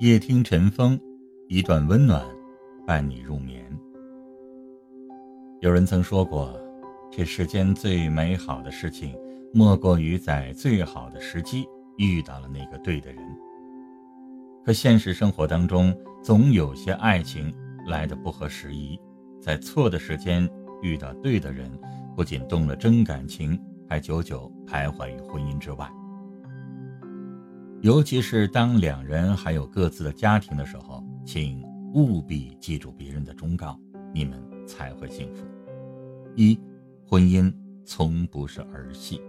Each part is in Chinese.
夜听晨风，一段温暖伴你入眠。有人曾说过，这世间最美好的事情，莫过于在最好的时机遇到了那个对的人。可现实生活当中，总有些爱情来的不合时宜，在错的时间遇到对的人，不仅动了真感情，还久久徘徊于婚姻之外。尤其是当两人还有各自的家庭的时候，请务必记住别人的忠告，你们才会幸福。一，婚姻从不是儿戏。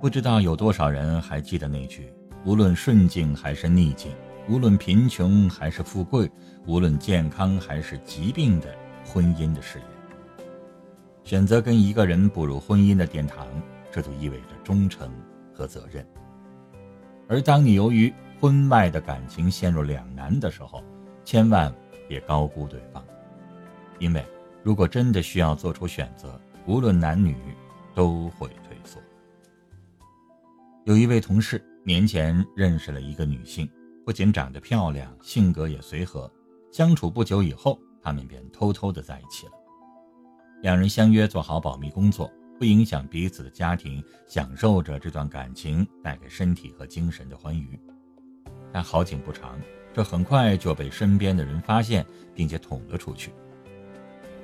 不知道有多少人还记得那句：无论顺境还是逆境，无论贫穷还是富贵，无论健康还是疾病的婚姻的誓言。选择跟一个人步入婚姻的殿堂，这就意味着忠诚和责任。而当你由于婚外的感情陷入两难的时候，千万别高估对方，因为如果真的需要做出选择，无论男女都会退缩。有一位同事年前认识了一个女性，不仅长得漂亮，性格也随和，相处不久以后，他们便偷偷的在一起了。两人相约做好保密工作。不影响彼此的家庭，享受着这段感情带给身体和精神的欢愉。但好景不长，这很快就被身边的人发现，并且捅了出去。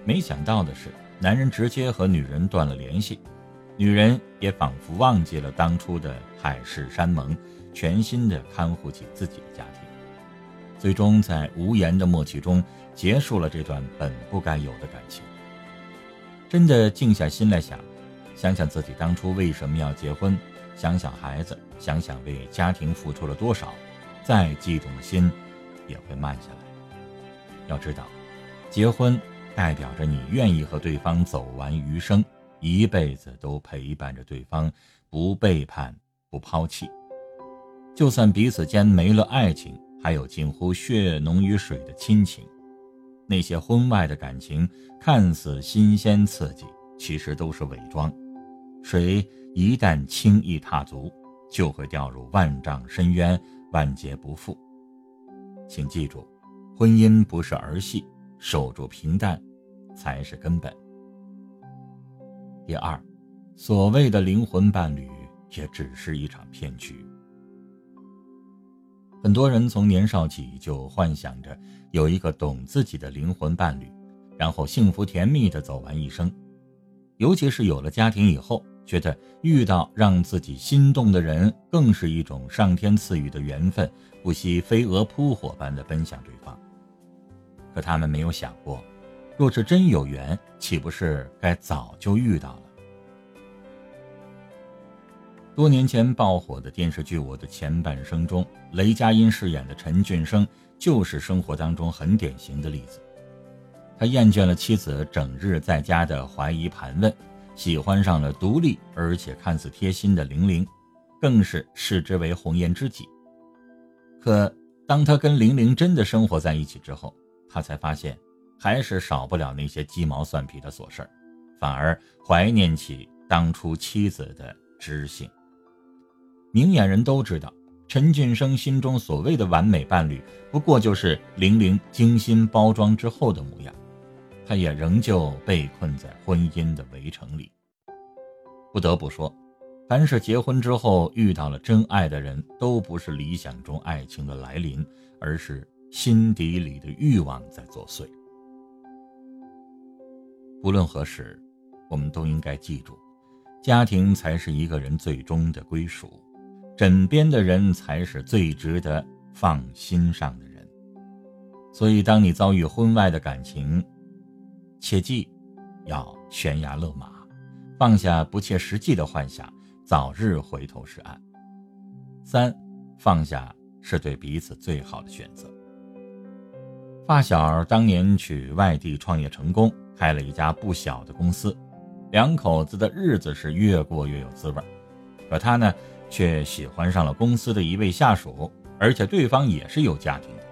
没想到的是，男人直接和女人断了联系，女人也仿佛忘记了当初的海誓山盟，全心的看护起自己的家庭。最终在无言的默契中，结束了这段本不该有的感情。真的静下心来想。想想自己当初为什么要结婚，想想孩子，想想为家庭付出了多少，再激动的心也会慢下来。要知道，结婚代表着你愿意和对方走完余生，一辈子都陪伴着对方，不背叛，不抛弃。就算彼此间没了爱情，还有近乎血浓于水的亲情。那些婚外的感情看似新鲜刺激，其实都是伪装。水一旦轻易踏足，就会掉入万丈深渊，万劫不复。请记住，婚姻不是儿戏，守住平淡才是根本。第二，所谓的灵魂伴侣也只是一场骗局。很多人从年少起就幻想着有一个懂自己的灵魂伴侣，然后幸福甜蜜的走完一生，尤其是有了家庭以后。觉得遇到让自己心动的人，更是一种上天赐予的缘分，不惜飞蛾扑火般的奔向对方。可他们没有想过，若是真有缘，岂不是该早就遇到了？多年前爆火的电视剧《我的前半生》中，雷佳音饰演的陈俊生就是生活当中很典型的例子。他厌倦了妻子整日在家的怀疑盘问。喜欢上了独立而且看似贴心的玲玲，更是视之为红颜知己。可当他跟玲玲真的生活在一起之后，他才发现，还是少不了那些鸡毛蒜皮的琐事儿，反而怀念起当初妻子的知性。明眼人都知道，陈俊生心中所谓的完美伴侣，不过就是玲玲精心包装之后的模样。他也仍旧被困在婚姻的围城里。不得不说，凡是结婚之后遇到了真爱的人，都不是理想中爱情的来临，而是心底里的欲望在作祟。无论何时，我们都应该记住，家庭才是一个人最终的归属，枕边的人才是最值得放心上的人。所以，当你遭遇婚外的感情，切记，要悬崖勒马，放下不切实际的幻想，早日回头是岸。三，放下是对彼此最好的选择。发小当年去外地创业成功，开了一家不小的公司，两口子的日子是越过越有滋味。可他呢，却喜欢上了公司的一位下属，而且对方也是有家庭的。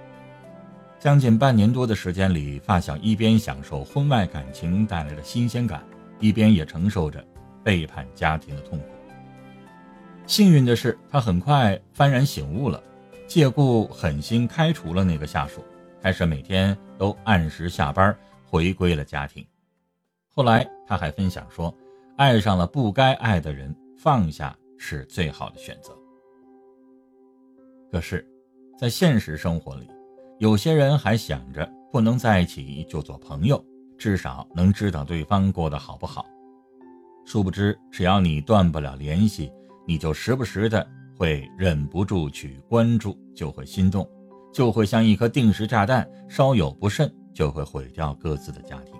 将近半年多的时间里，发小一边享受婚外感情带来的新鲜感，一边也承受着背叛家庭的痛苦。幸运的是，他很快幡然醒悟了，借故狠心开除了那个下属，开始每天都按时下班，回归了家庭。后来他还分享说，爱上了不该爱的人，放下是最好的选择。可是，在现实生活里，有些人还想着不能在一起就做朋友，至少能知道对方过得好不好。殊不知，只要你断不了联系，你就时不时的会忍不住去关注，就会心动，就会像一颗定时炸弹，稍有不慎就会毁掉各自的家庭。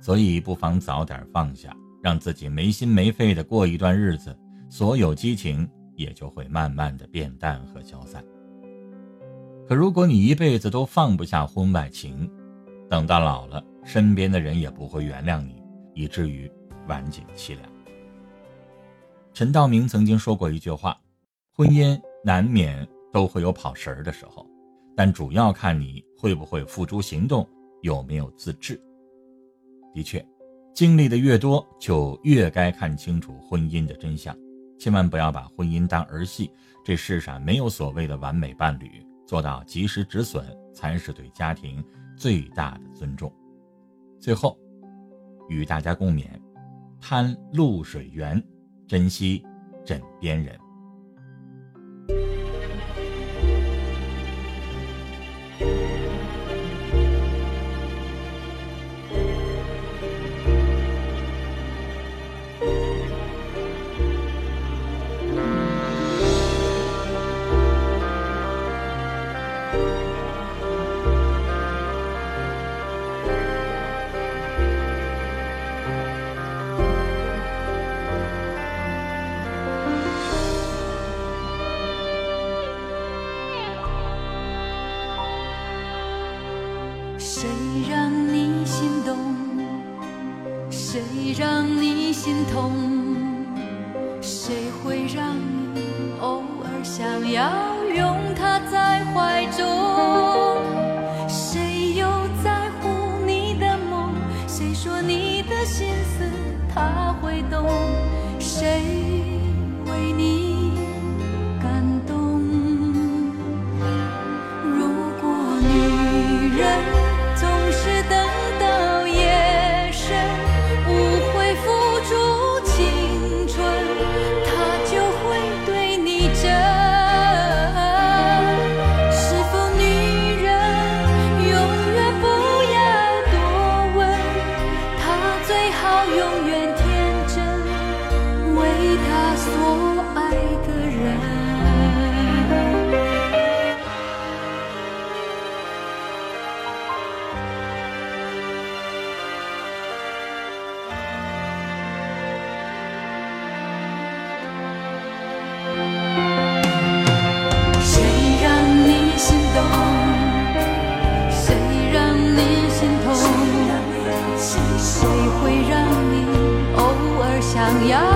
所以，不妨早点放下，让自己没心没肺的过一段日子，所有激情也就会慢慢的变淡和消散。可如果你一辈子都放不下婚外情，等到老了，身边的人也不会原谅你，以至于。晚景凄凉。陈道明曾经说过一句话：“婚姻难免都会有跑神儿的时候，但主要看你会不会付诸行动，有没有自制。”的确，经历的越多，就越该看清楚婚姻的真相，千万不要把婚姻当儿戏。这世上没有所谓的完美伴侣，做到及时止损，才是对家庭最大的尊重。最后，与大家共勉。贪露水源，珍惜枕边人。心痛？谁会让你偶尔想要 Yeah.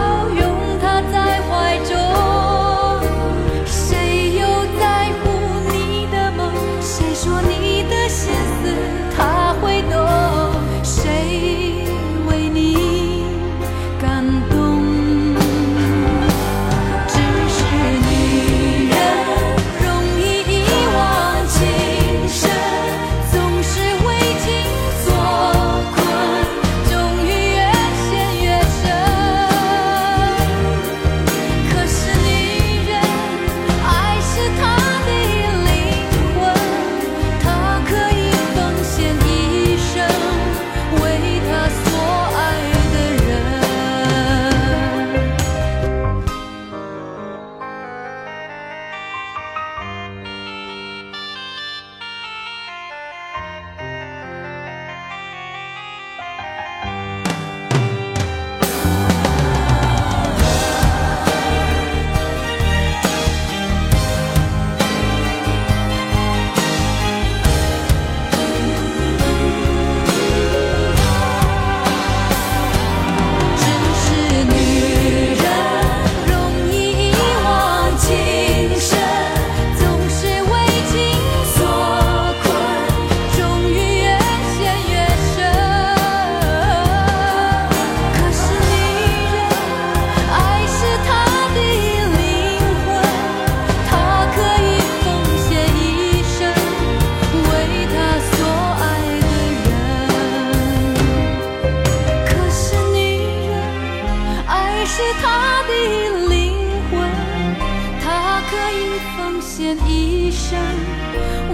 奉献一生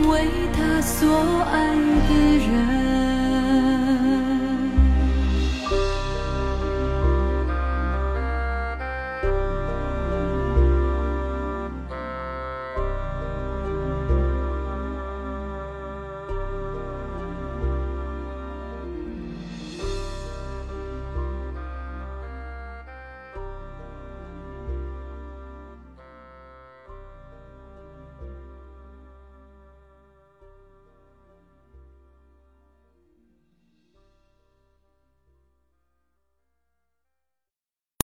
为他所爱的人。